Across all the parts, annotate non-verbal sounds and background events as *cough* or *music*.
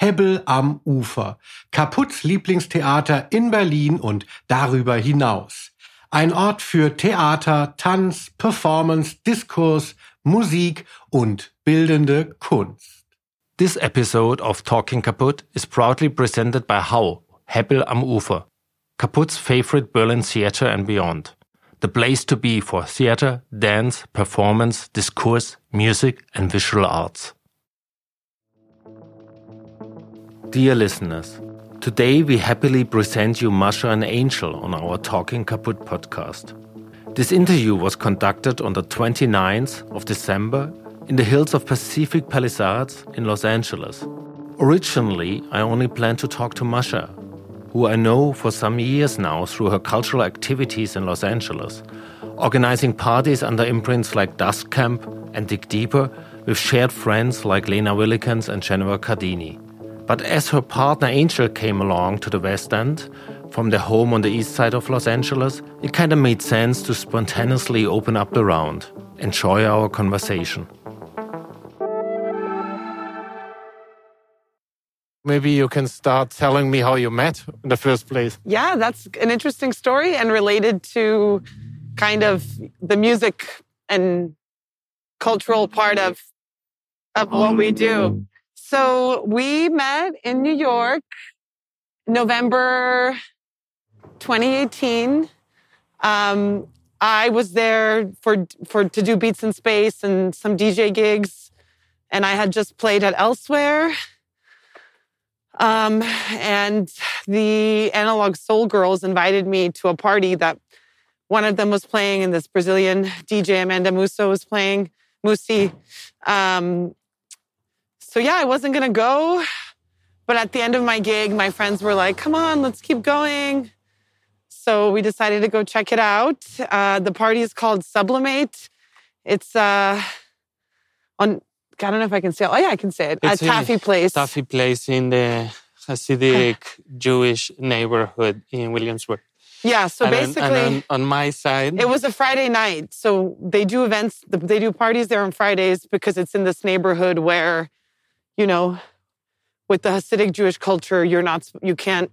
Hebbel am Ufer. Kaputts Lieblingstheater in Berlin und darüber hinaus. Ein Ort für Theater, Tanz, Performance, Diskurs, Musik und bildende Kunst. This episode of Talking Kaputt is proudly presented by Hau, Hebbel am Ufer, Kaputt's favorite Berlin theater and beyond. The place to be for theater, dance, performance, discourse, music and visual arts. Dear listeners, today we happily present you Masha and Angel on our Talking Kaput podcast. This interview was conducted on the 29th of December in the hills of Pacific Palisades in Los Angeles. Originally, I only planned to talk to Masha, who I know for some years now through her cultural activities in Los Angeles, organizing parties under imprints like Dusk Camp and Dig Deeper with shared friends like Lena Willikens and Jennifer Cardini. But as her partner Angel came along to the West End, from their home on the east side of Los Angeles, it kind of made sense to spontaneously open up the round. Enjoy our conversation. Maybe you can start telling me how you met in the first place. Yeah, that's an interesting story and related to kind of the music and cultural part of of what we do. So we met in New York, November 2018. Um, I was there for for to do Beats in Space and some DJ gigs, and I had just played at Elsewhere. Um, and the Analog Soul Girls invited me to a party that one of them was playing, and this Brazilian DJ Amanda Mussi was playing. Mussi. Um, so yeah, I wasn't gonna go. But at the end of my gig, my friends were like, come on, let's keep going. So we decided to go check it out. Uh, the party is called Sublimate. It's uh, on, I don't know if I can say it. Oh, yeah, I can say it. It's At Taaffe Place. Taaffe Place in the Hasidic *laughs* Jewish neighborhood in Williamsburg. Yeah, so And basically, on, on my side, it was a Friday night. So they do events, they do parties there on Fridays because it's in this neighborhood where, you know, with the Hasidic Jewish culture, you're not, you can't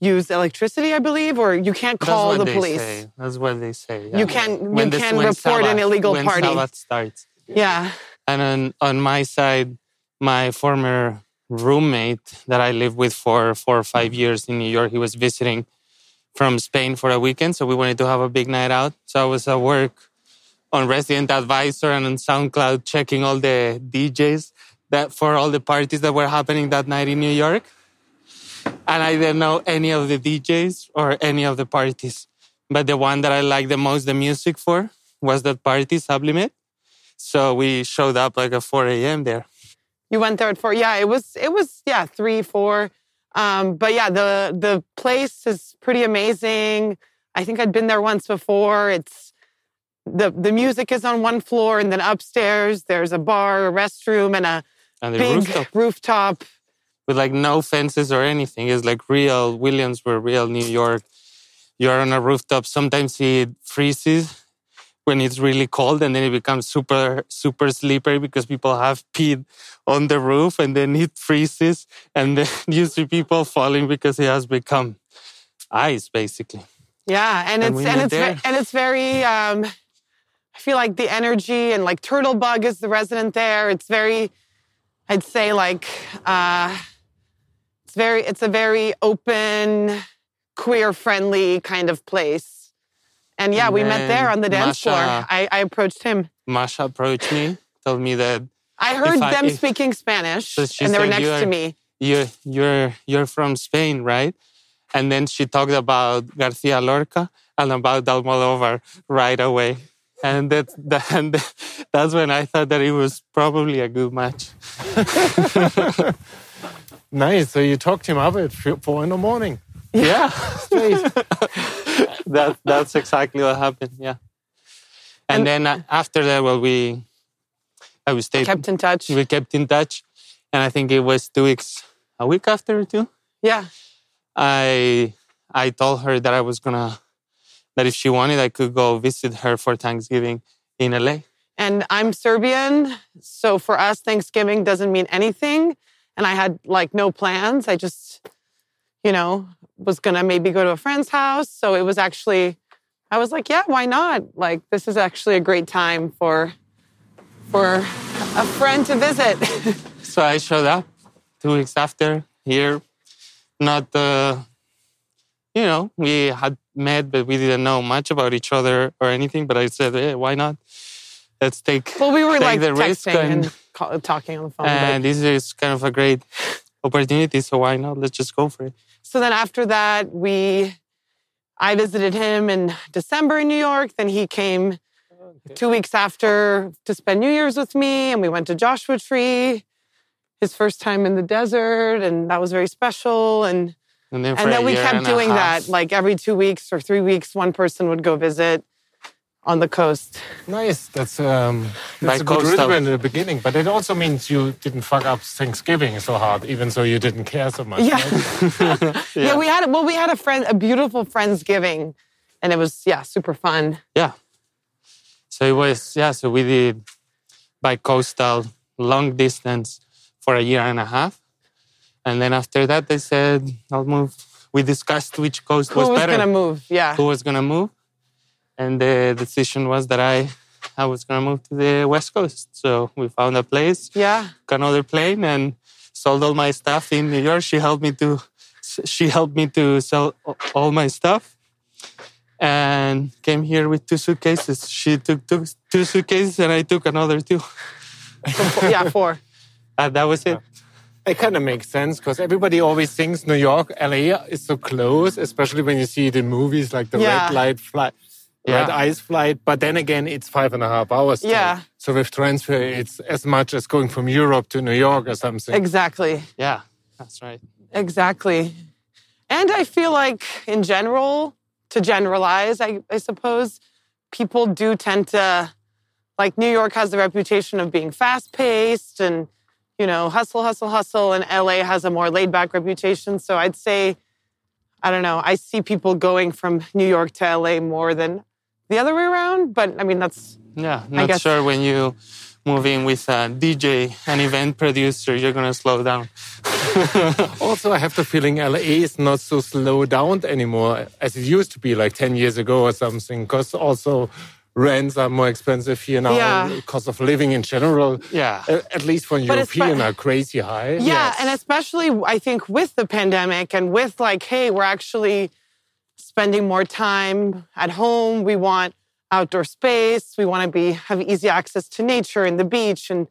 use electricity, I believe, or you can't call the police. Say. That's what they say. You can When you the- can report an Sabbath- illegal when party. Sabbath starts. Yeah. And on, on my side, my former roommate that I lived with for four or five years in New York, he was visiting from Spain for a weekend. So we wanted to have a big night out. So I was at work on Resident Advisor and on SoundCloud checking all the DJs that for all the parties that were happening that night in New York. And I didn't know any of the DJs or any of the parties. But the one that I liked the most the music for was that party, Sublimate. So we showed up like at 4 a.m. there. You went there at four. Yeah, it was it was yeah three four. Um, but yeah, the the place is pretty amazing. I think I'd been there once before. It's the the music is on one floor, and then upstairs there's a bar, a restroom, and a And the big rooftop rooftop. with like no fences or anything. It's like real Williamsburg, real New York. You're on a rooftop. Sometimes it freezes when it's really cold and then it becomes super, super slippery because people have peed on the roof and then it freezes and then *laughs* you see people falling because it has become ice basically. Yeah, and And it's and it's ve- and it's very. Um, I feel like the energy and like turtle bug is the resident there. It's very, I'd say like, uh, it's very. It's a very open, queer friendly kind of place. And yeah, And we met there on the dance floor. I, I approached him. Masha approached me, told me that I heard I- them if- speaking Spanish, So and they were next "You to me. you're you're you're from Spain, right? And then she talked about Garcia Lorca and about Almodovar right away. And that, *laughs* that and that's when I thought that it was probably a good match. *laughs* Nice. So you talked him up at four in the morning. Yeah, *laughs* that that's exactly what happened. Yeah, and, And- then uh, after that, well, we I we stayed Kept in touch. we kept in touch, and I think it was two weeks, a week after too. Yeah. I I told her that I was gonna that if she wanted, I could go visit her for Thanksgiving in LA. And I'm Serbian. So for us, Thanksgiving doesn't mean anything. And I had like no plans. I just, you know, was going to maybe go to a friend's house. So it was actually, I was like, yeah, why not? Like, this is actually a great time for, for a friend to visit. *laughs* So I showed up two weeks after here. Not, uh, you know, we had met, but we didn't know much about each other or anything. But I said, hey, why not? Let's take. well, we were like the risk texting and, and, talking on the phone. but- and this is kind of a great opportunity. So why not? Let's just go for it. So then after that, we, I visited him in December in New York. Then he came two weeks after to spend New Year's with me, and we went to Joshua Tree, his first time in the desert, and that was very special. And And then, for and then a we year kept and doing that. Like every two weeks or three weeks, one person would go visit on the coast. Nice. That's um, that's a good rhythm in the beginning, but it also means you didn't fuck up Thanksgiving so hard, even though you didn't care so much. Yeah. right? *laughs* yeah, we had well, we had a friend, a beautiful friendsgiving, and it was yeah, super fun. Yeah. So it was, yeah, so we did by coastal long distance for a year and a half. And then after that, they said, I'll move. We discussed which coast Who was, was better, gonna move? Yeah. who was going to move. And the decision was that I, I was going to move to the West Coast. So we found a place, Yeah. got another plane, and sold all my stuff in New York. She helped me to, she helped me to sell all my stuff and came here with two suitcases. She took two, two suitcases and I took another two. yeah, four. *laughs* And that was it. It kind of makes sense because everybody always thinks New York, LA is so close, especially when you see it in movies like the Yeah. red light flight, Yeah. red ice flight. But then again, it's five and a half hours. still. Yeah. So with transfer, it's as much as going from Europe to New York or something. Exactly. Yeah, that's right. Exactly. And I feel like, in general, to generalize, I, I suppose, people do tend to, like, New York has the reputation of being fast paced and, you know, hustle, hustle, hustle. And LA has a more laid back reputation. So I'd say, I don't know, I see people going from New York to LA more than the other way around. But I mean, that's, Yeah, not guess- sure when you move in with uh, a DJ, an event producer, you're going to slow down. *laughs* Also, I have the feeling LA is not so slowed down anymore as it used to be like 10 years ago or something. Because also rents are more expensive here now. Yeah. Cost of living in general, Yeah. at least for But European, are crazy high. Yeah, and especially I think with the pandemic and with like, hey, we're actually spending more time at home. We want outdoor space. We want to be have easy access to nature and the beach and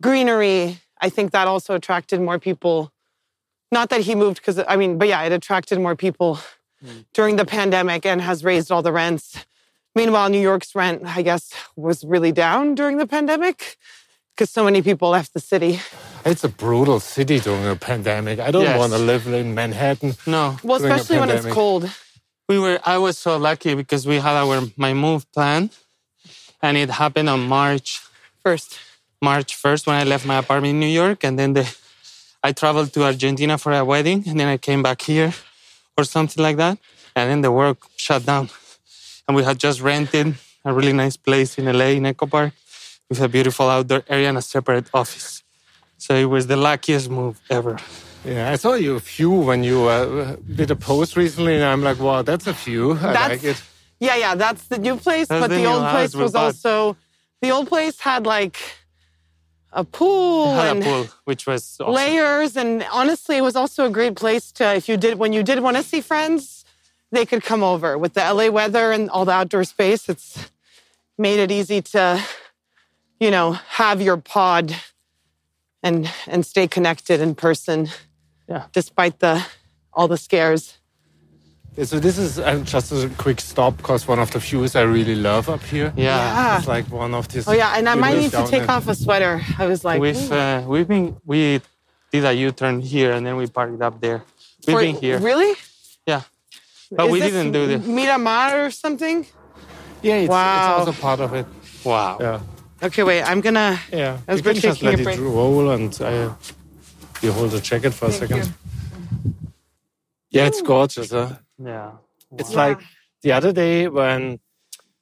greenery. I think that also attracted more people. Not that he moved because I mean, but yeah, it attracted more people hmm. during the pandemic and has raised all the rents. Meanwhile, New York's rent, I guess, was really down during the pandemic because so many people left the city. It's a brutal city during a pandemic. I don't Yes. want to live in Manhattan. No, Well, during a especially when it's cold. we were, I was so lucky because we had our, my move plan and it happened on March First. March 1st when I left my apartment in New York. And then the, I traveled to Argentina for a wedding. And then I came back here or something like that. And then the work shut down. And we had just rented a really nice place in LA, in Echo Park, with a beautiful outdoor area and a separate office. So it was the luckiest move ever. Yeah, I saw you a few when you uh, did a post recently, and I'm like, wow, that's a few. I That's- like it. Yeah, yeah, that's the new place. That's but the the, old place we was bought. also the old place had like a pool Had and a pool, which was awesome. layers, and honestly, it was also a great place to if you did when you did want to see friends, they could come over with the LA weather and all the outdoor space. It's made it easy to, you know, have your pod and and stay connected in person. Yeah. despite the all the scares. So this is uh, just a quick stop because one of the views I really love up here. Yeah. Yeah. It's like one of these. Oh yeah, and I might need to take off a sweater. I was like, We've uh, we've been we did a U-turn here, and then we parked up there. We've For- been here, Really? yeah, but Is we this didn't do this. Miramar or something? Yeah, it's, Wow. it's also part of it. Wow. Yeah. Okay, wait. I'm gonna. Yeah. As you we're can just taking let a it break. roll and I, you hold the jacket for a second. you. Yeah, it's gorgeous. Huh? Yeah. It's Wow. like the other day when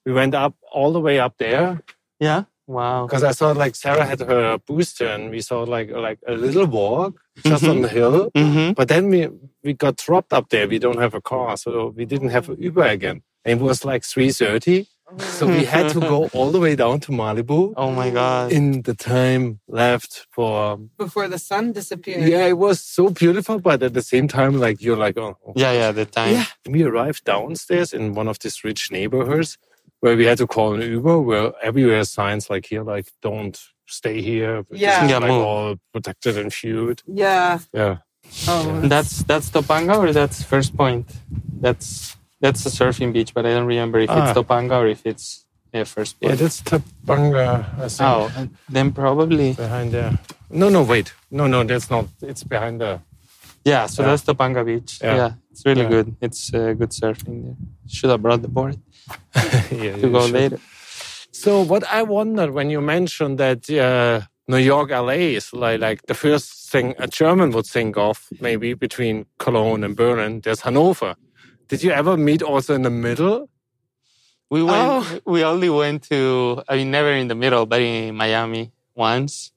we went up all the way up there Yeah. Wow. because I saw like Sarah had her booster and we saw like like a little walk just on the hill. Mm-hmm. But then we we got dropped up there. We don't have a car, so we didn't have an Uber again. And it was like three thirty, so we had to go all the way down to Malibu *laughs* Oh my God. in the time left for. Before the sun disappeared. Yeah, it was so beautiful, but at the same time, like you're like, oh. oh. Yeah, yeah. The time. Yeah. We arrived downstairs in one of these rich neighborhoods where we had to call an Uber. Where everywhere signs like here, like don't stay here. Yeah. is, Yeah, like move. all protected and viewed. Yeah. Yeah. Oh. That's that's Topanga or that's First Point. That's that's a surfing beach, but I don't remember if Ah. it's Topanga or if it's yeah, First Yeah, Point. that's Topanga, I think. oh, then probably Behind there. No, no, wait. No, no, that's not. It's behind there. yeah. So Yeah. that's Topanga Beach. Yeah. Yeah, it's really Yeah. good. It's uh, good surfing there. Should have brought the board *laughs* yeah, to you go should. later. So, what I wondered when you mentioned that uh, New York, LA is like, like the first thing a German would think of, maybe between Cologne and Berlin, there's Hanover. Did you ever meet also in the middle? We went. Oh. We only went to. I mean, never in the middle, but in Miami once,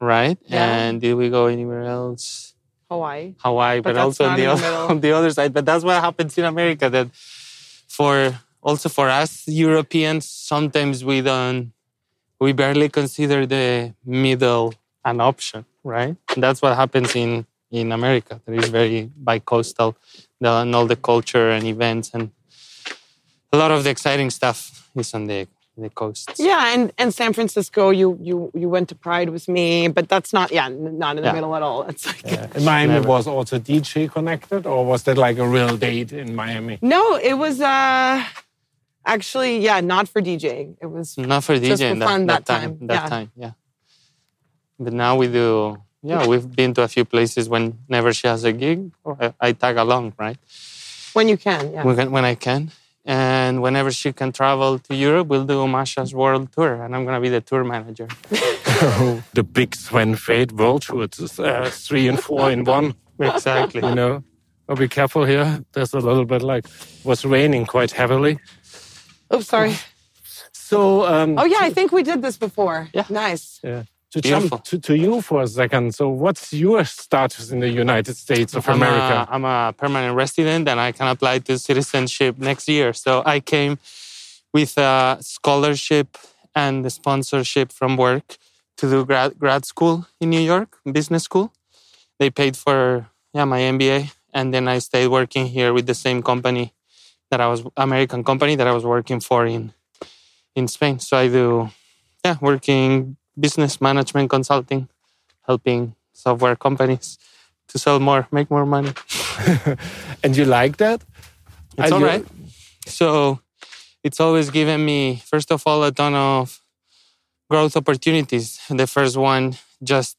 right? Yeah. And did we go anywhere else? Hawaii. Hawaii, But but, also on the, the other, *laughs* on the other side. But that's what happens in America. That for also for us Europeans, sometimes we don't, we barely consider the middle an option, right? And that's what happens in in America. That is very bi-coastal, the, and all the culture and events and a lot of the exciting stuff is on the the coast. Yeah, and and San Francisco, you you you went to Pride with me, but that's not yeah, not in the Yeah. middle at all. It's like In Miami Never. was also DJ connected, or was that like a real date in Miami? no, it was uh actually yeah, not for DJing. It was Not for DJing Just DJing for that, fun that, that time. time, That yeah. time, yeah. But now we do. Yeah, we've been to a few places whenever she has a gig, I, I tag along, right? when you can. Yeah. When, when I can, and whenever she can travel to Europe, we'll do Masha's world tour, and I'm gonna be the tour manager. *laughs* *laughs* the big Sven Fade World Tour, it's uh, three and four in one. exactly. You know, oh, be careful here. There's a little bit like was raining quite heavily. Oh, sorry. So, um, Oh yeah, I think we did this before. Yeah. Nice. yeah. to Beautiful. jump to, to you for a second. So, what's your status in the United States of I'm America? A, I'm a permanent resident and I can apply to citizenship next year. So I came with a scholarship and the sponsorship from work to do grad, grad school in New York, business school. They paid for yeah, my MBA. And then I stayed working here with the same company that I was, American company that I was working for in, in Spain. So I do, yeah, working business management consulting, helping software companies to sell more, make more money. *laughs* and you like that? It's Are all you- right. So it's always given me, first of all, a ton of growth opportunities. The first one, just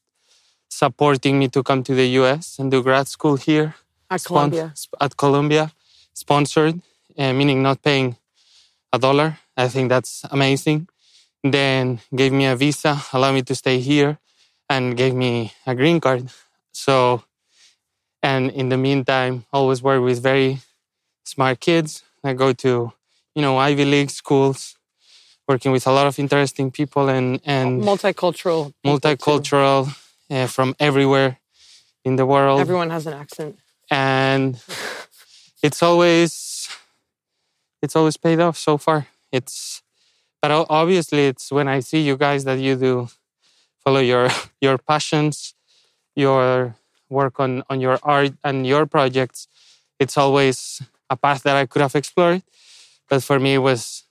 supporting me to come to the US and do grad school here At Columbia. sp- at Columbia, sponsored, uh, meaning not paying a dollar. I think that's amazing. Then gave me a visa, allowed me to stay here, and gave me a green card. So, and in the meantime, always work with very smart kids. I go to, you know, Ivy League schools, working with a lot of interesting people and and Multicultural. multicultural uh, from everywhere in the world Everyone has an accent. and it's always it's always paid off so far. It's but obviously it's when i see you guys that you do follow your *laughs* your passions your work on on your art and your projects it's always a path that i could have explored. But for me it was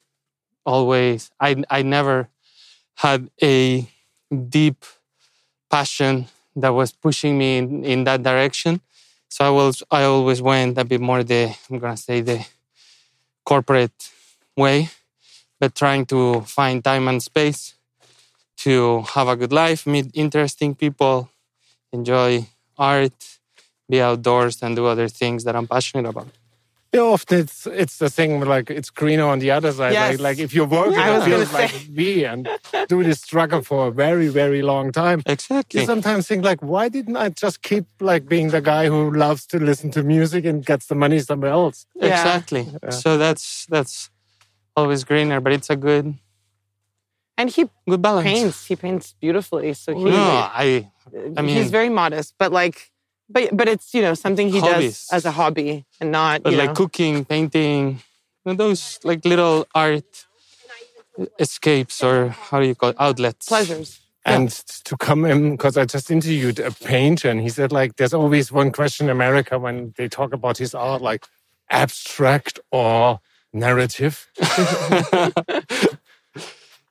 always i i never had a deep passion that was pushing me in, in that direction. So I was I always went a bit more the I'm gonna say the corporate way, but trying to find time and space to have a good life, meet interesting people, enjoy art, be outdoors, and do other things that I'm passionate about. Yeah, often it's it's the thing like it's greener on the other side. Yes. Like, like if you're working, *laughs* I was it feels like say. me and do this struggle for a very very long time. Exactly. You sometimes think like, why didn't I just keep like being the guy who loves to listen to music and gets the money somewhere else? Yeah. Exactly. So that's that's always greener, but it's a good And he good balance. paints. He paints beautifully. So he, No, I I mean- he's very modest, but like, but but it's you know something he Hobbies. does as a hobby and not but you like know. cooking, painting, you know, those like little art escapes or how do you call it? outlets. pleasures. And to come in, because I just interviewed a painter, and he said like, there's always one question in America when they talk about his art, like abstract or narrative. *laughs* I,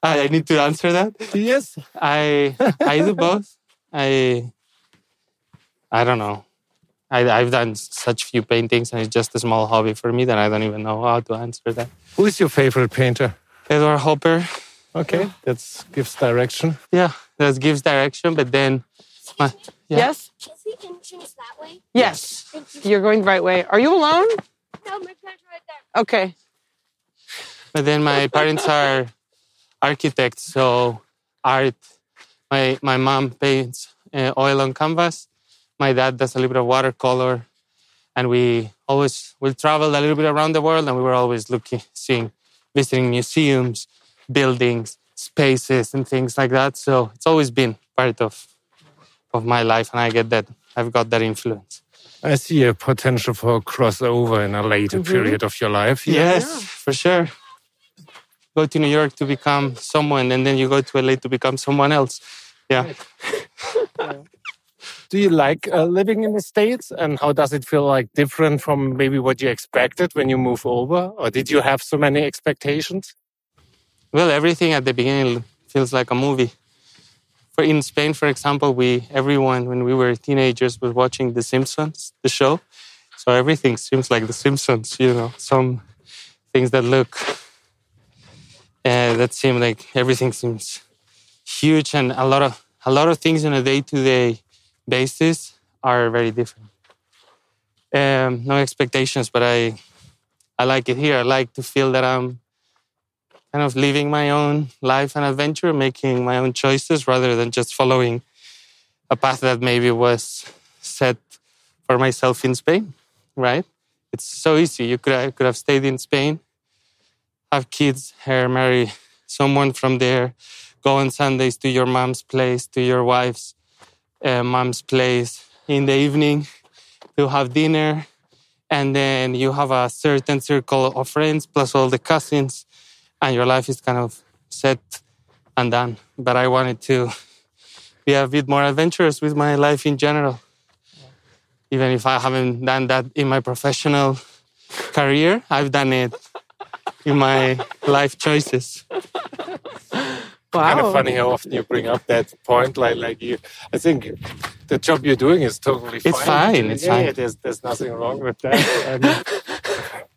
I need to answer that. Yes. I I do both. I I don't know. I, I've done such few paintings, and it's just a small hobby for me that I don't even know how to answer that. Who is your favorite painter? Edward Hopper, Okay, that gives direction. yeah, that gives direction. But then, my, yeah. Yes. Is the entrance that way? Yes. Thank you. You're going the right way. Are you alone? No, my parents are right there. Okay. But then my parents are architects, so art. My my mom paints uh, oil on canvas. My dad does a little bit of watercolor, and we always we traveled a little bit around the world, and we were always looking, seeing, visiting museums, buildings, spaces, and things like that. So it's always been part of of my life, and I get that I've got that influence. I see a potential for a crossover in a later mm-hmm. period of your life. Yes, for sure. Go to New York to become someone, and then you go to LA to become someone else. Yeah. *laughs* Do you like uh, living in the States and how does it feel like different from maybe what you expected when you move over? Or did you have so many expectations? Well, everything at the beginning feels like a movie. For in Spain, for example, we everyone when we were teenagers was watching The Simpsons, the show. So everything seems like The Simpsons. You know, some things that look uh, that seem like everything seems huge, and a lot of a lot of things in a day-to-day basis are very different. Um, no expectations, but I I like it here. I like to feel that I'm kind of living my own life and adventure, making my own choices rather than just following a path that maybe was set for myself in Spain, right? It's so easy. You could I could have stayed in Spain, have kids here, marry someone from there, go on Sundays to your mom's place, to your wife's uh, mom's place in the evening to have dinner, and then you have a certain circle of friends plus all the cousins and your life is kind of set and done. But I wanted to be a bit more adventurous with my life in general. Even if I haven't done that in my professional career, I've done it in my life choices. Kind of funny how often you bring up that point. Like, like you, I think the job you're doing is totally fine. It's fine, it's yeah, fine. yeah, there's, there's nothing wrong with that.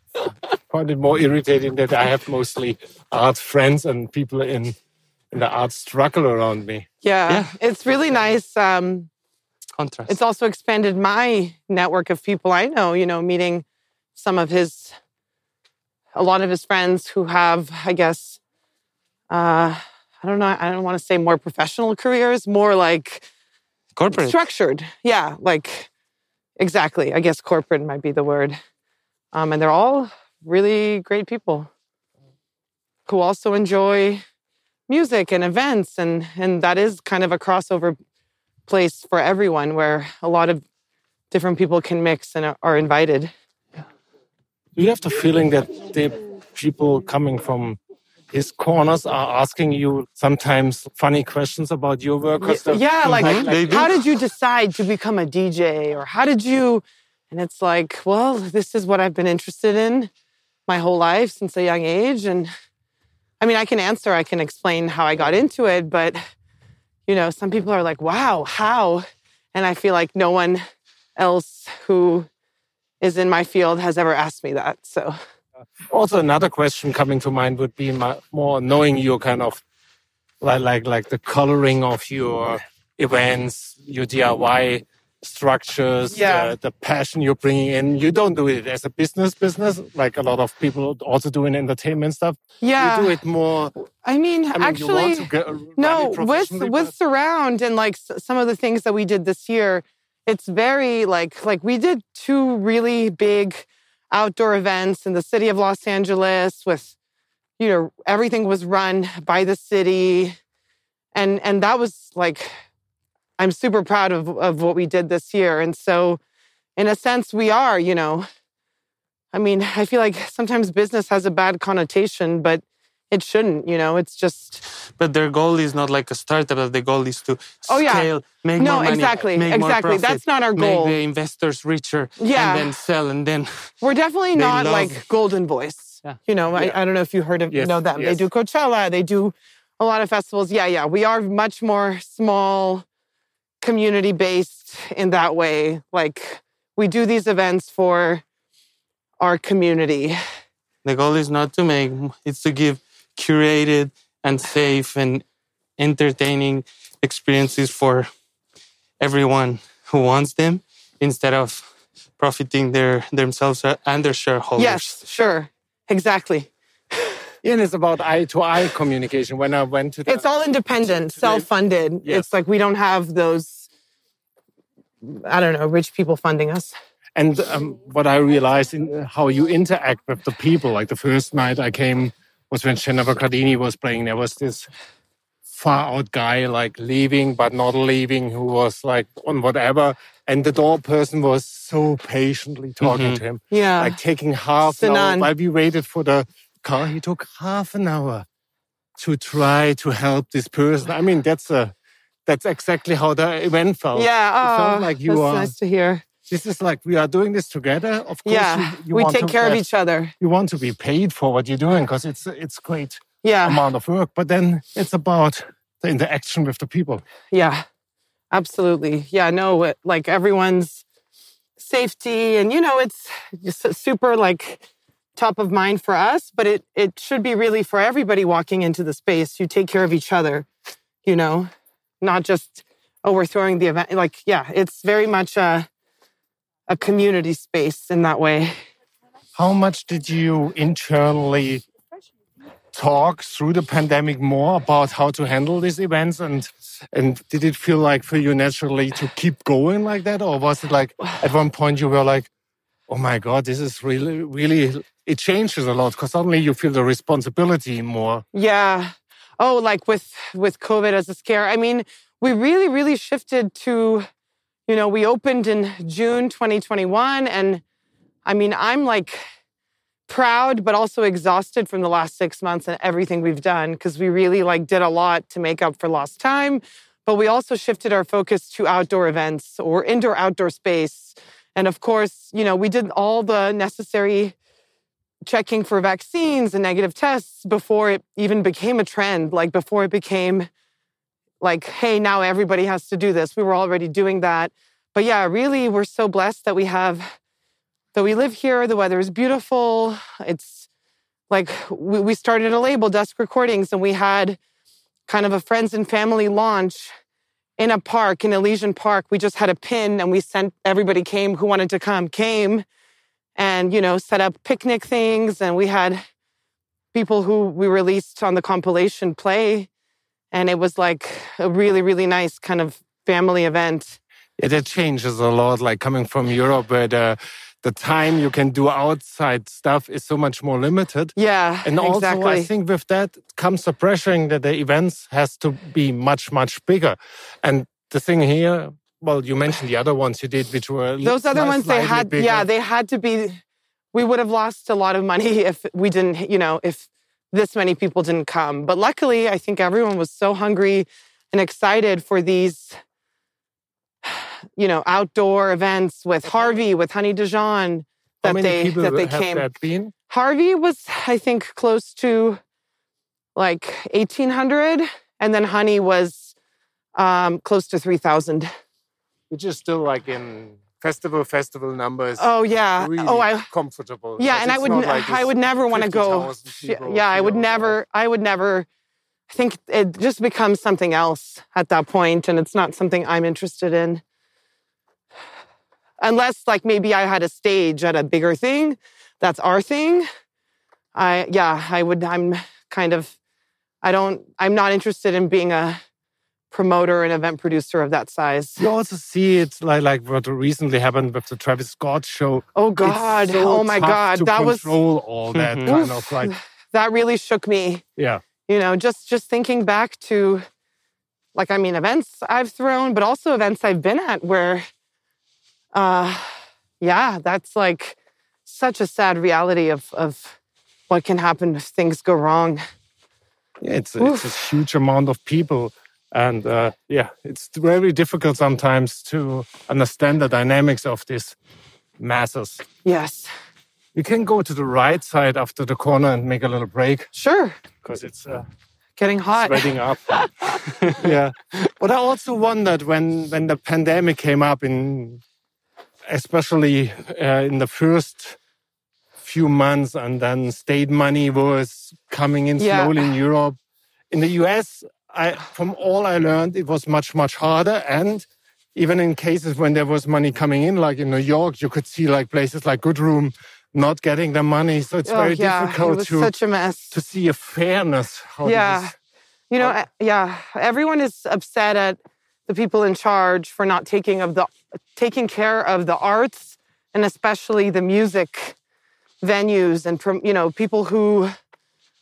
*laughs* I find it more irritating that I have mostly art friends and people in, in the art struggle around me. Yeah. Yeah. It's really nice. Um, Contrast. it's also expanded my network of people I know, you know, meeting some of his, a lot of his friends who have, I guess, uh, I don't know, I don't want to say more professional careers, more like corporate. structured. Yeah, like exactly. I guess corporate might be the word. Um, and they're all really great people who also enjoy music and events, and and that is kind of a crossover place for everyone, where a lot of different people can mix and are- invited. Do you have the feeling that the people coming from his corners are asking you sometimes funny questions about your work? 'Cause the- Yeah, like, Mhm, they do. how did you decide to become a DJ, or how did you? And it's like, well, this is what I've been interested in my whole life since a young age, and I mean, I can answer, I can explain how I got into it, but you know, some people are like, wow, how? And I feel like no one else who is in my field has ever asked me that. So, Also, another question coming to mind would be my, more knowing your kind of like, like like the coloring of your events, your DIY structures, Yeah. the, the passion you're bringing in. You don't do it as a business business like a lot of people also do in entertainment stuff. Yeah. You do it more. I mean, I mean, actually, you want to get, no, with with surround and like some of the things that we did this year, it's very like like we did two really big outdoor events in the city of Los Angeles with you know everything was run by the city. And and that was like I'm super proud of of what we did this year. And so in a sense we are you know. I mean I feel like sometimes business has a bad connotation but it shouldn't you know it's just But their goal is not like a startup. But the goal is to Oh, yeah. scale, make No, more money, exactly, make more exactly. profit, That's not our goal make the investors richer, Yeah. and then sell, and then *laughs* We're definitely not love- like Goldenvoice. Yeah. You know, Yeah. I, I don't know if you heard of Yes, know them. They yes. do Coachella. They do a lot of festivals. Yeah, yeah. We are much more small, community based in that way. Like we do these events for our community. the goal is not to make; it's to give curated and safe and entertaining experiences for everyone who wants them, instead of profiting their themselves and their shareholders. Yes, sure. Exactly. Yeah, and it's about eye to eye communication. When I went to the, It's all independent, self funded. Yes. It's like we don't have those, I don't know, rich people funding us. And um, what I realized in how you interact with the people, like the first night I came was when Jennifer Cardini was playing. There was this far out guy like leaving but not leaving, who was like on whatever, and the door person was so patiently mm-hmm. talking to him, Yeah. like taking half an hour while we waited for the car. He took half an hour to try to help this person. I mean, that's a that's exactly how the event felt. yeah. It Oh, felt like you are nice to hear. This is like we are doing this together. Of course, Yeah. you, you we take care of each other. You want to be paid for what you're doing because it's it's great Yeah. amount of work. But then it's about the interaction with the people. Yeah, absolutely. Yeah, no, it, like everyone's safety, and you know, it's just super like top of mind for us, but it it should be really for everybody walking into the space. You take care of each other, you know, not just oh we're throwing the event. Like yeah, it's very much a a community space in that way. How much did you internally talk through the pandemic more about how to handle these events and and did it feel like for you naturally to keep going like that or was it like *sighs* at one point you were like oh my god this is really really it changes a lot because suddenly you feel the responsibility more Yeah. Oh, like with with COVID as a scare. I mean, we really, really shifted to, you know, we opened in June 2021. And I mean, I'm like proud, but also exhausted from the last six months and everything we've done because we really like did a lot to make up for lost time. But we also shifted our focus to outdoor events or indoor outdoor space. And of course, you know, we did all the necessary checking for vaccines and negative tests before it even became a trend, like before it became like, hey, now everybody has to do this. We were already doing that. But yeah, really, we're so blessed that we have, that we live here. The weather is beautiful. It's like we, we started a label, Dusk Recordings, and we had kind of a friends and family launch in a park, in Elysian Park. We just had a pin and we sent everybody came who wanted to come, came and you know set up picnic things and we had people who we released on the compilation play and it was like a really really nice kind of family event It, that changes a lot. Like coming from Europe, where the the time you can do outside stuff is so much more limited. yeah And also, exactly I think with that comes the pressuring that the events has to be much much bigger. And the thing here, well, you mentioned the other ones you did, which were those other ones they had bigger. yeah they had to be we would have lost a lot of money *laughs* if we didn't you know if this many people didn't come. But luckily i think everyone was so hungry and excited for these you know outdoor events with harvey with honey dijon that they that they came. that harvey was i think close to like 1800 and then honey was um, close to 3000 Which is still like in festival festival numbers. oh yeah oh, really oh i comfortable. Yeah, and I would, like I would never want to go. people Yeah, I would feel, never. I would never. I think it just becomes something else at that point, and it's not something I'm interested in. unless like maybe I had a stage at a bigger thing, that's our thing. I yeah, I would. I'm kind of. I don't. I'm not interested in being a promoter and event producer of that size. You also see it like like what recently happened with the Travis Scott show. Oh God! So oh my God! That was control all that *laughs* kind of like that really shook me. yeah. you know just just thinking back to like i mean events i've thrown but also events i've been at where uh yeah that's like such a sad reality of of what can happen if things go wrong Yeah, it's it's a huge amount of people, and uh, yeah, it's very difficult sometimes to understand the dynamics of these masses. yes We can go to the right side after the corner and make a little break sure because it's uh, getting hot sweating up. *laughs* yeah, but I also wondered when when the pandemic came up in, especially uh, in the first few months, and then state money was coming in Yeah. slowly in Europe. In the US, I from all I learned, it was much much harder and. Even in cases when there was money coming in, like in New York, you could see like places like Good Room not getting the money. So it's oh very yeah difficult was to such a mess to see a fairness. How Yeah. is- You know, uh, yeah, everyone is upset at the people in charge for not taking of the taking care of the arts and especially the music venues and prom- you know people who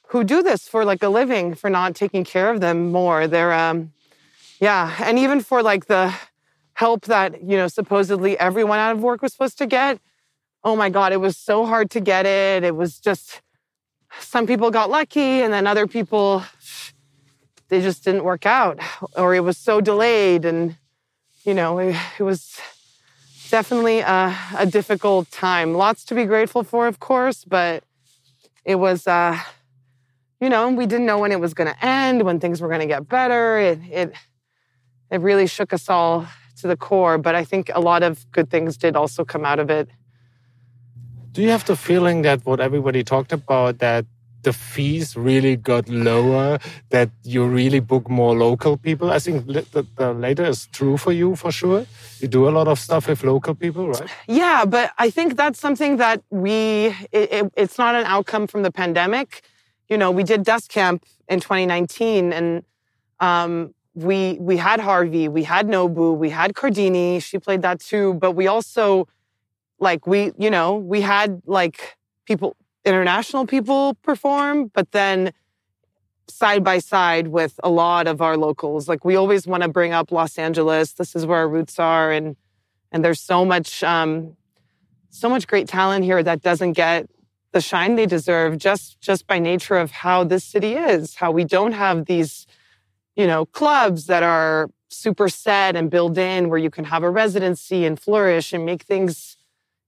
who do this for like a living for not taking care of them more. They're um yeah, and even for like the help that you know supposedly everyone out of work was supposed to get. Oh my God, it was so hard to get it. It was just some people got lucky and then other people they just didn't work out or it was so delayed and you know it, it was definitely a, a difficult time lots to be grateful for of course but it was uh you know we didn't know when it was going to end when things were going to get better it it it really shook us all to the core but i think a lot of good things did also come out of it Do you have the feeling that what everybody talked about that the fees really got lower, that you really book more local people? I think the, the later is true for you for sure. You do a lot of stuff with local people, right? Yeah, but I think that's something that we, it, it, it's not an outcome from the pandemic. You know, we did Dusk Camp in 2019 and um, we, we had Harvey, we had Nobu, we had Cardini, she played that too, but we also, like, we, you know, we had like people, international people perform, but then side by side with a lot of our locals. Like, we always want to bring up Los Angeles. This is where our roots are. And, and there's so much um, so much great talent here that doesn't get the shine they deserve just just by nature of how this city is how we don't have these you know clubs that are super set and built in where you can have a residency and flourish and make things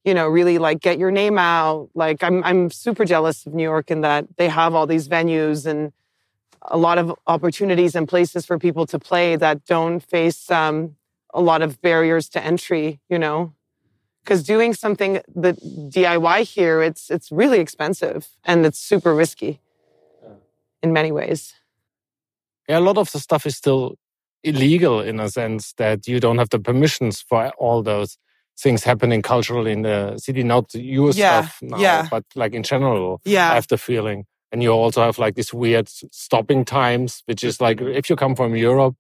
you know really like get your name out. Like i'm i'm super jealous of new york in that they have all these venues and a lot of opportunities and places for people to play that don't face um, a lot of barriers to entry you know because doing something the DIY here, it's it's really expensive and it's super risky in many ways. Yeah, a lot of the stuff is still illegal in a sense that you don't have the permissions for all those things happening culturally in the city. Not your Yeah, stuff now, yeah. but like in general. I have the feeling. And you also have like these weird stopping times, which is like if you come from Europe,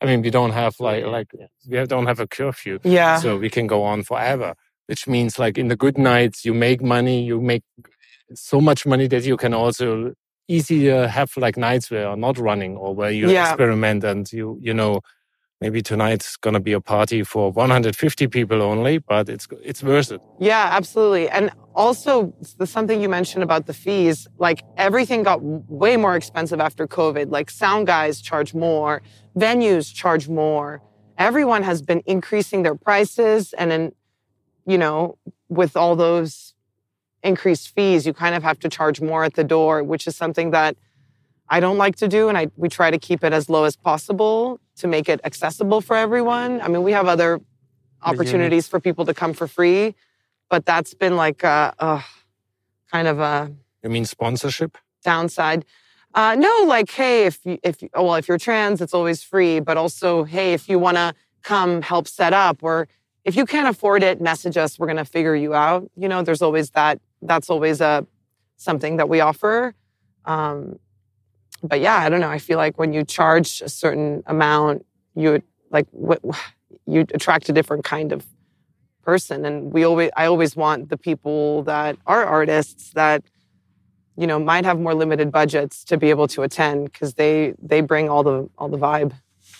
I mean, we don't have like like we don't have a curfew, yeah, so we can go on forever. Which means like in the good nights, you make money, you make so much money that you can also easier have like nights where you're not running or where you Yeah. experiment and you you know maybe tonight's gonna be a party for 150 people only, but it's it's worth it. yeah, absolutely. And also, the something you mentioned about the fees, like everything got way more expensive after COVID. Like sound guys charge more, venues charge more. Everyone has been increasing their prices, and then, you know, with all those increased fees, you kind of have to charge more at the door, which is something that I don't like to do, and I we try to keep it as low as possible to make it accessible for everyone. I mean, we have other opportunities for people to come for free, but that's been like a, a kind of a You mean sponsorship? downside. Uh, no, like hey, if you, if you, well, if you're trans, it's always free, but also hey, if you want to come help set up, or if you can't afford it, message us. We're going to figure you out. You know, there's always that. That's always a something that we offer. Um, but yeah, I don't know. I feel like when you charge a certain amount, you like what *sighs* you attract a different kind of person. And we always, I always want the people that are artists that you know might have more limited budgets to be able to attend because they they bring all the all the vibe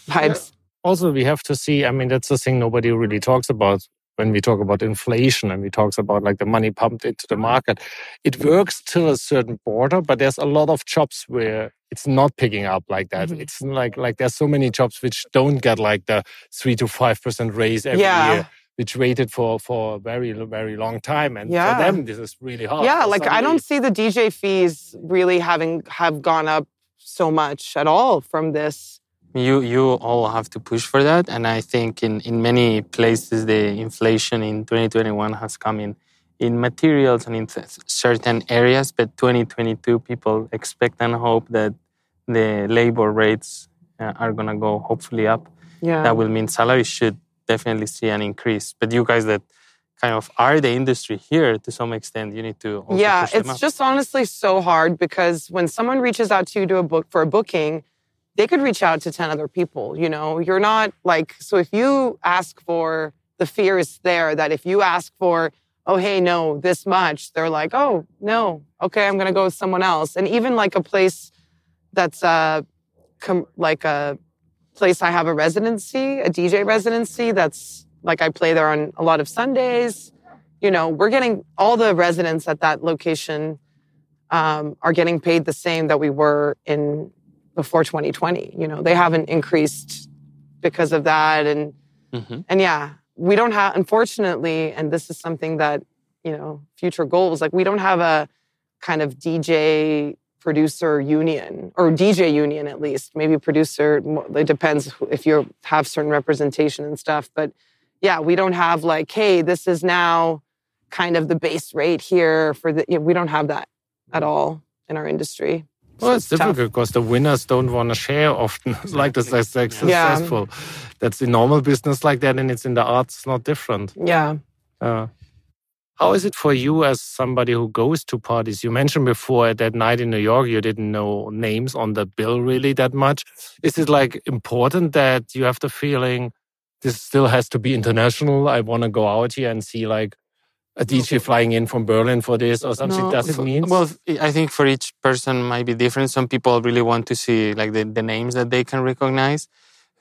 vibes. Also, we have to see. I mean, that's the thing nobody really talks about when we talk about inflation and we talk about like the money pumped into the market. It works till a certain border, but there's a lot of jobs where it's not picking up like that. Mm-hmm. It's like like there's so many jobs which don't get like the three to five percent raise every yeah. year which waited for for a very very long time and yeah. for them this is really hard yeah like i don't see the dj fees really having have gone up so much at all from this you you all have to push for that and i think in in many places the inflation in 2021 has come in in materials and in certain areas but 2022 people expect and hope that the labor rates uh, are going to go hopefully up yeah that will mean salaries should definitely see an increase. But you guys that kind of are the industry here to some extent, you need to yeah. it's just honestly so hard because when someone reaches out to you to a book for a booking, they could reach out to ten other people. You know, you're not like so. If you ask for the fear is there that if you ask for oh hey no this much they're like oh no okay i'm gonna go with someone else and even like a place that's uh com- like a place I have a residency, a DJ residency that's like I play there on a lot of Sundays. You know, we're getting all the residents at that location um, are getting paid the same that we were in before 2020. You know, they haven't increased because of that, and mm-hmm. and yeah, we don't have. Unfortunately, and this is something that you know, future goals like we don't have a kind of DJ producer union or DJ union at least. Maybe producer, it depends if you have certain representation and stuff. But yeah, we don't have like, hey, this is now kind of the base rate here for the, you know, we don't have that at all in our industry. Well, it's, it's difficult because the winners don't want to share often, *laughs* like the successful. Yeah. That's in normal business like that, and it's in the arts not different. Yeah. Uh, how is it for you as somebody who goes to parties? You mentioned before that night in New York, you didn't know names on the bill really that much. Is it like important that you have the feeling this still has to be international? I want to go out here and see like a DJ flying in from Berlin for this or something? No. Does it mean? Well, I think for each person might be different. Some people really want to see like the, the names that they can recognize.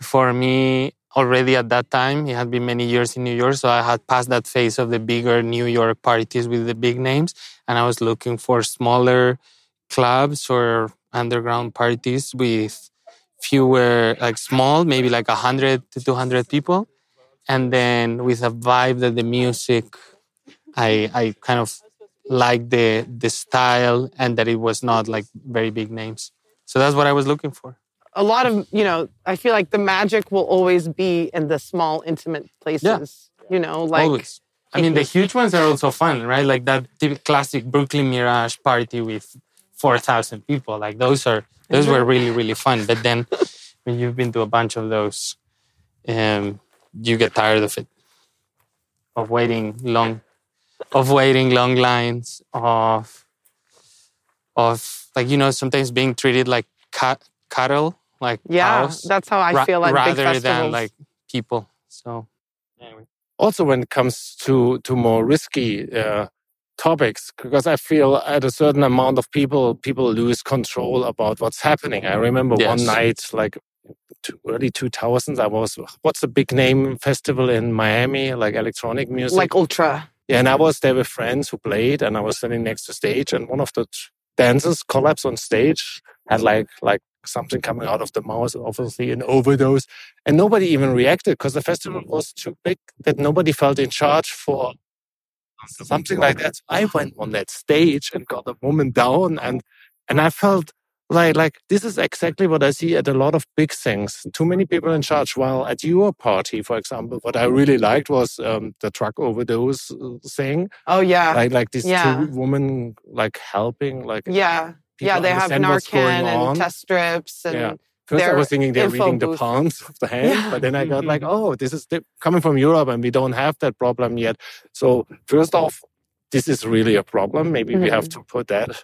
For me, already at that time. It had been many years in New York, so I had passed that phase of the bigger New York parties with the big names, and I was looking for smaller clubs or underground parties with fewer, like small, maybe like 100 to 200 people, and then with a vibe that the music, I, I kind of liked the, the style and that it was not like very big names. So that's what I was looking for a lot of you know i feel like the magic will always be in the small intimate places yeah. you know like always. i mean the huge ones are also fun right like that classic brooklyn mirage party with 4000 people like those are those were *laughs* really really fun but then when you've been to a bunch of those um, you get tired of it of waiting long of waiting long lines of of like you know sometimes being treated like cat, cattle like yeah, house, that's how I ra- feel like rather than like people. So anyway. also when it comes to to more risky uh, topics, because I feel at a certain amount of people, people lose control about what's happening. I remember yes. one night, like early 2000s, I was what's the big name festival in Miami, like electronic music, like Ultra. Yeah, and I was there with friends who played, and I was sitting next to stage, and one of the dancers collapsed on stage, had like like something coming out of the mouth, obviously an overdose. And nobody even reacted because the festival was too big that nobody felt in charge for something like that. So I went on that stage and got a woman down and and I felt like like this is exactly what I see at a lot of big things. Too many people in charge. While at your party, for example, what I really liked was um, the truck overdose uh, thing. Oh yeah, like like these yeah. two women like helping like yeah yeah, they have Narcan and test strips and yeah. First, I was thinking they're reading the palms *laughs* of the hand, Yeah. but then I got like, oh, this is coming from Europe, and we don't have that problem yet. So first off, this is really a problem. Maybe we have Mm-hmm. to put that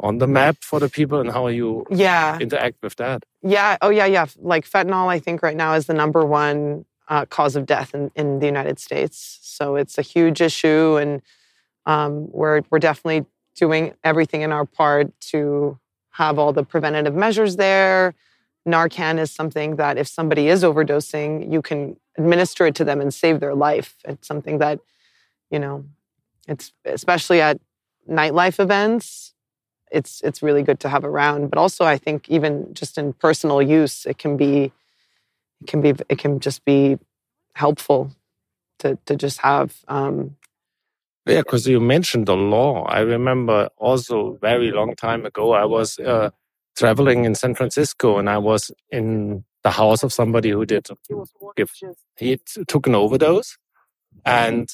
on the map for the people and how you Yeah. interact with that. Yeah. Oh, yeah, yeah. Like fentanyl, I think right now is the number one uh, cause of death in, in the United States. So it's a huge issue, and um, we're we're definitely doing everything in our part to have all the preventative measures there. Narcan is something that if somebody is overdosing, you can administer it to them and save their life. It's something that, you know, it's especially at nightlife events it's it's really good to have around but also i think even just in personal use it can be it can be it can just be helpful to to just have um Yeah, because you mentioned the law. I remember also very long time ago, I was uh, traveling in San Francisco and I was in the house of somebody who did give, he t- took an overdose. And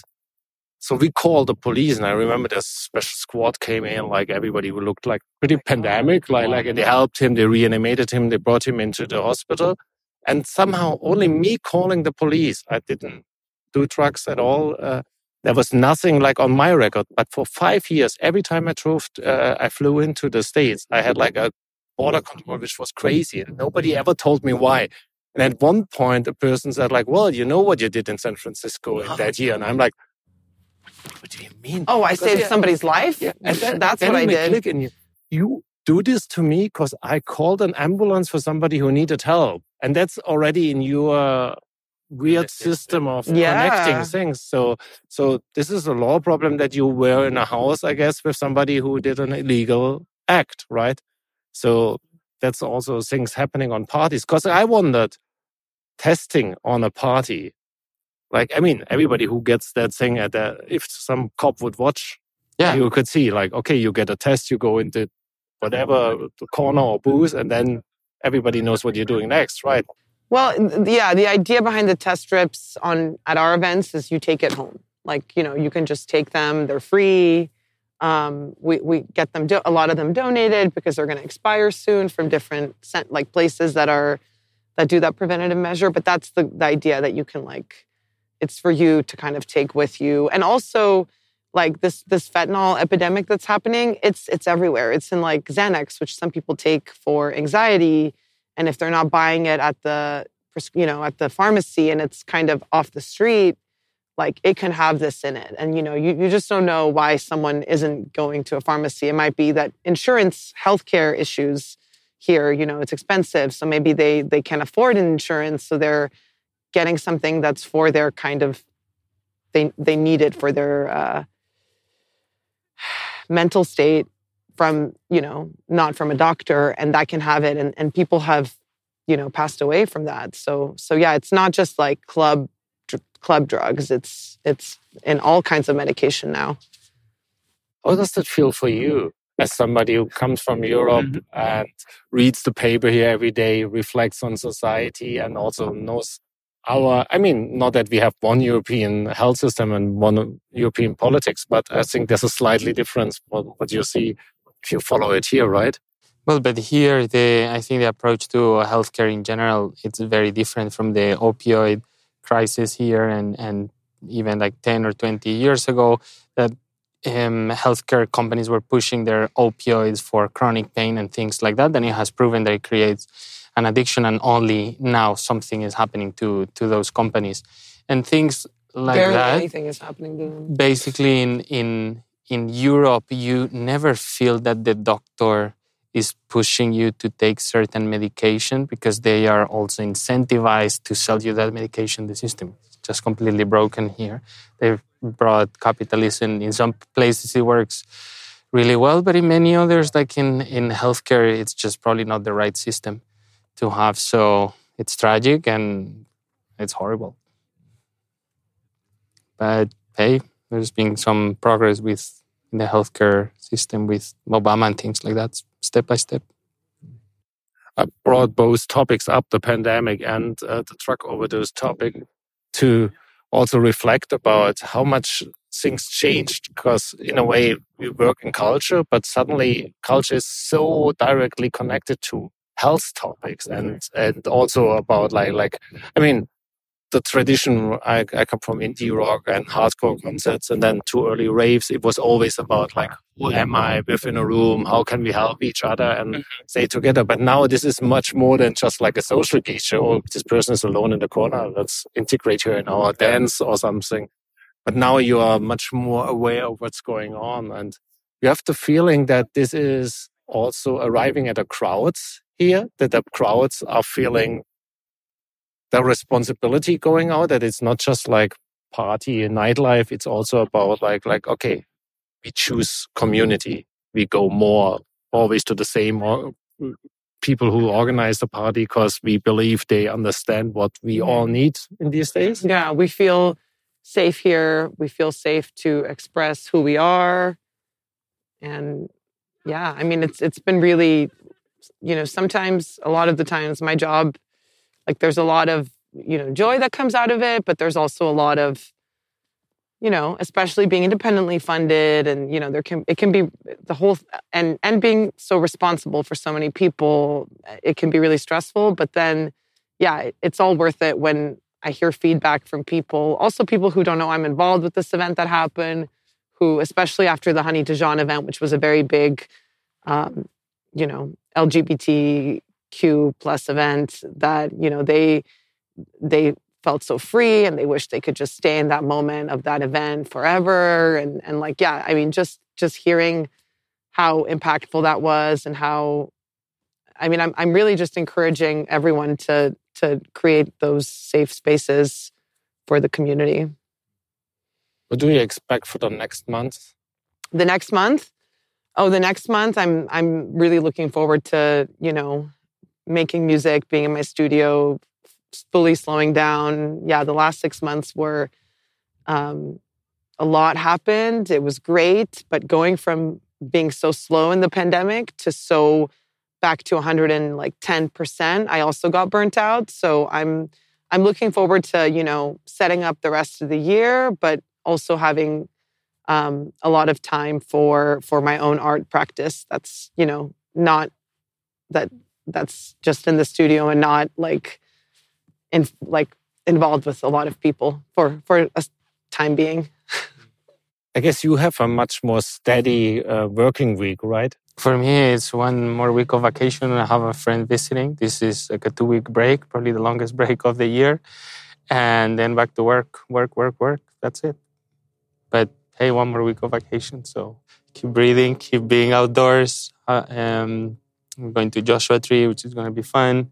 so we called the police and I remember this special squad came in, like everybody who looked like pretty pandemic, like, like they helped him, they reanimated him, they brought him into the hospital. And somehow only me calling the police, I didn't do drugs at all. Uh, there was nothing like on my record. But for five years, every time I drove, uh, I flew into the States, I had like a border control, which was crazy. And nobody ever told me why. And at one point, a person said like, well, you know what you did in San Francisco in that year. And I'm like, what do you mean? oh i saved yeah, somebody's life yeah, and then, that's then what i it did and you, you do this to me because I called an ambulance for somebody who needed help. And that's already in your weird system of Yeah. connecting things. So, so this is a law problem that you were in a house, I guess, with somebody who did an illegal act, right? So that's also things happening on parties. Because I wondered, testing on a party, like I mean, everybody who gets that thing at the, if some cop would watch, Yeah. you could see like, okay, you get a test, you go into whatever the corner or booth, and then everybody knows what you're doing next, right? Well, yeah, the idea behind the test strips on at our events is you take it home. Like you know, you can just take them; they're free. Um, we we get them do- a lot of them donated because they're going to expire soon from different cent- like places that are that do that preventative measure. But that's the, the idea that you can like it's for you to kind of take with you, and also like this this fentanyl epidemic that's happening. It's it's everywhere. It's in like Xanax, which some people take for anxiety. And if they're not buying it at the you know at the pharmacy and it's kind of off the street like it can have this in it. And you know you, you just don't know why someone isn't going to a pharmacy. It might be that insurance healthcare issues here you know it's expensive. So maybe they they can't afford insurance. So they're getting something that's for their kind of they they need it for their uh, mental state from you know not from a doctor and that can have it and, and people have you know passed away from that. So so yeah it's not just like club dr- club drugs. It's it's in all kinds of medication now. How does it feel for you as somebody who comes from Europe and reads the paper here every day, reflects on society, and also knows our? I mean, not that we have one European health system and one European politics, but I think there's a slightly difference what, you see if you follow it here, right? Well, but here, the I think the approach to healthcare in general it's very different from the opioid crisis here, and and even like ten or twenty years ago, that um, healthcare companies were pushing their opioids for chronic pain and things like that. Then it has proven that it creates an addiction, and only now something is happening to to those companies, and things like barely that anything is happening to them. basically in in in Europe you never feel that the doctor is pushing you to take certain medication because they are also incentivized to sell you that medication. The system is just completely broken here. They've brought capitalism in some places it works really well but in many others like in in healthcare it's just probably not the right system to have so it's tragic and it's horrible but hey, there's been some progress with in the healthcare system with Obama and things like that, step by step. I brought both topics up, the pandemic and uh, the drug overdose topic, to also reflect about how much things changed. Because in a way, we work in culture, but suddenly culture is so directly connected to health topics and and also about like like I mean the tradition I, I come from indie rock and hardcore concerts and then too early raves it was always about like who am i within a room? How can we help each other and mm-hmm. stay together? But now this is much more than just like a social gig oh this person is alone in the corner. Let's integrate her in our dance or something. But now you are much more aware of what's going on and you have the feeling that this is also arriving at the crowds here that the crowds are feeling the responsibility going out that it's not just like party and nightlife it's also about like like okay we choose community. We go more always to the same or people who organize the party because we believe they understand what we all need in these days. Yeah we feel safe here. We feel safe to express who we are. And yeah i mean it's it's been really you know sometimes a lot of the times my job like there's a lot of you know joy that comes out of it but there's also a lot of you know especially being independently funded and you know there can it can be the whole and and being so responsible for so many people it can be really stressful but then yeah it's all worth it when i hear feedback from people also people who don't know i'm involved with this event that happened who especially after the honey dijon event which was a very big um, you know lgbtq plus event that you know they they felt so free and they wish they could just stay in that moment of that event forever and and like yeah i mean just just hearing how impactful that was and how i mean i'm i'm really just encouraging everyone to to create those safe spaces for the community. What do you expect for the next month? The next month oh the next month i'm i'm really looking forward to you know making music being in my studio fully slowing down. Yeah, the last six months were um, a lot happened. It was great, but going from being so slow in the pandemic to so back to 110 percent, I also got burnt out. So I'm I'm looking forward to you know setting up the rest of the year, but also having um, a lot of time for for my own art practice. That's you know not that that's just in the studio and not like in like involved with a lot of people for for a time being. I guess you have a much more steady uh, working week, right? For me, it's one more week of vacation. I have a friend visiting. This is like a two week break, probably the longest *laughs* break of the year. And then back to work, work, work, work. That's it. Hey, one more week of vacation. So keep breathing, keep being outdoors. Uh, um, I'm going to Joshua Tree, which is going to be fun.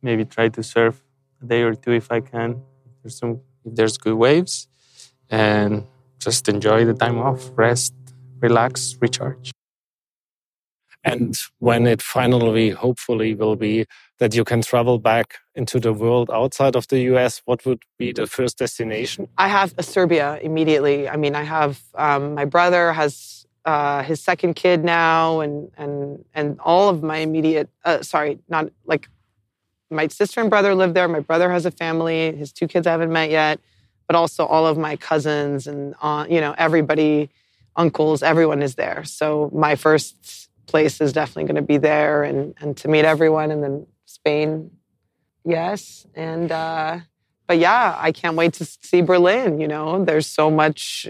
Maybe try to surf a day or two if I can. There's some, if there's good waves, and just enjoy the time off, rest, relax, recharge. And when it finally, hopefully, will be that you can travel back into the world outside of the US, what would be the first destination? I have Serbia immediately. I mean, I have um, my brother has uh, his second kid now, and and and all of my immediate uh, sorry, not like my sister and brother live there. My brother has a family. His two kids I haven't met yet, but also all of my cousins and uh, you know everybody, uncles, everyone is there. So my first place is definitely going to be there, and and to meet everyone, and then Spain, yes, and uh, but yeah, I can't wait to see Berlin. You know, there's so much.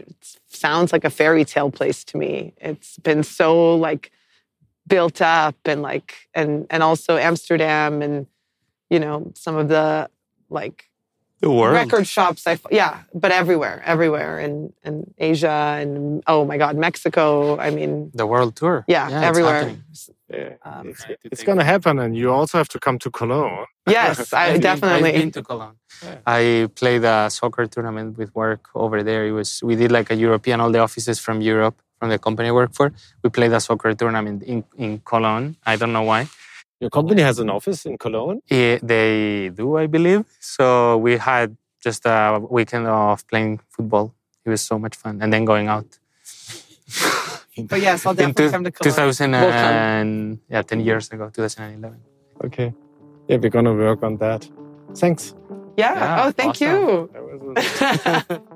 sounds like a fairy tale place to me. It's been so like built up and like and and also Amsterdam and you know, some of the like the world. record shops. I yeah, but everywhere, everywhere in in Asia and oh my God, Mexico. I mean, the world tour. Yeah, yeah everywhere. Yeah, um, it's, it's going to happen, and you also have to come to Cologne. Yes, *laughs* I I've definitely. Been, I've been to Cologne. Yeah. I played a soccer tournament with work over there. It was we did like a European, all the offices from Europe, from the company I work for. We played a soccer tournament in in Cologne. I don't know why. Your company has an office in Cologne? Yeah, they do, I believe. So we had just a weekend of playing football. It was so much fun. And then going out. *laughs* but yes, I'll definitely come to Cologne. 2000 and, yeah, 10 years ago, 2011. Okay. Yeah, we're going to work on that. Thanks. Yeah. yeah oh, thank awesome. you. *laughs*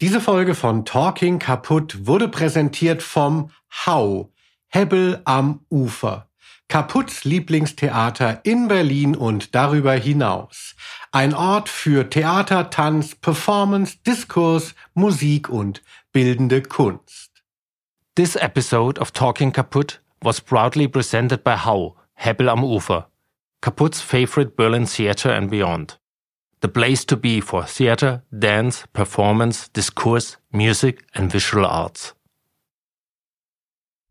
Diese Folge von Talking Kaputt wurde präsentiert vom Hau, Hebbel am Ufer. Kaputts Lieblingstheater in Berlin und darüber hinaus. Ein Ort für Theater, Tanz, Performance, Diskurs, Musik und bildende Kunst. This episode of Talking Kaputt was proudly presented by Hau, Hebbel am Ufer, Kaputt's favorite Berlin theater and beyond. The place to be for theater, dance, performance, discourse, music, and visual arts.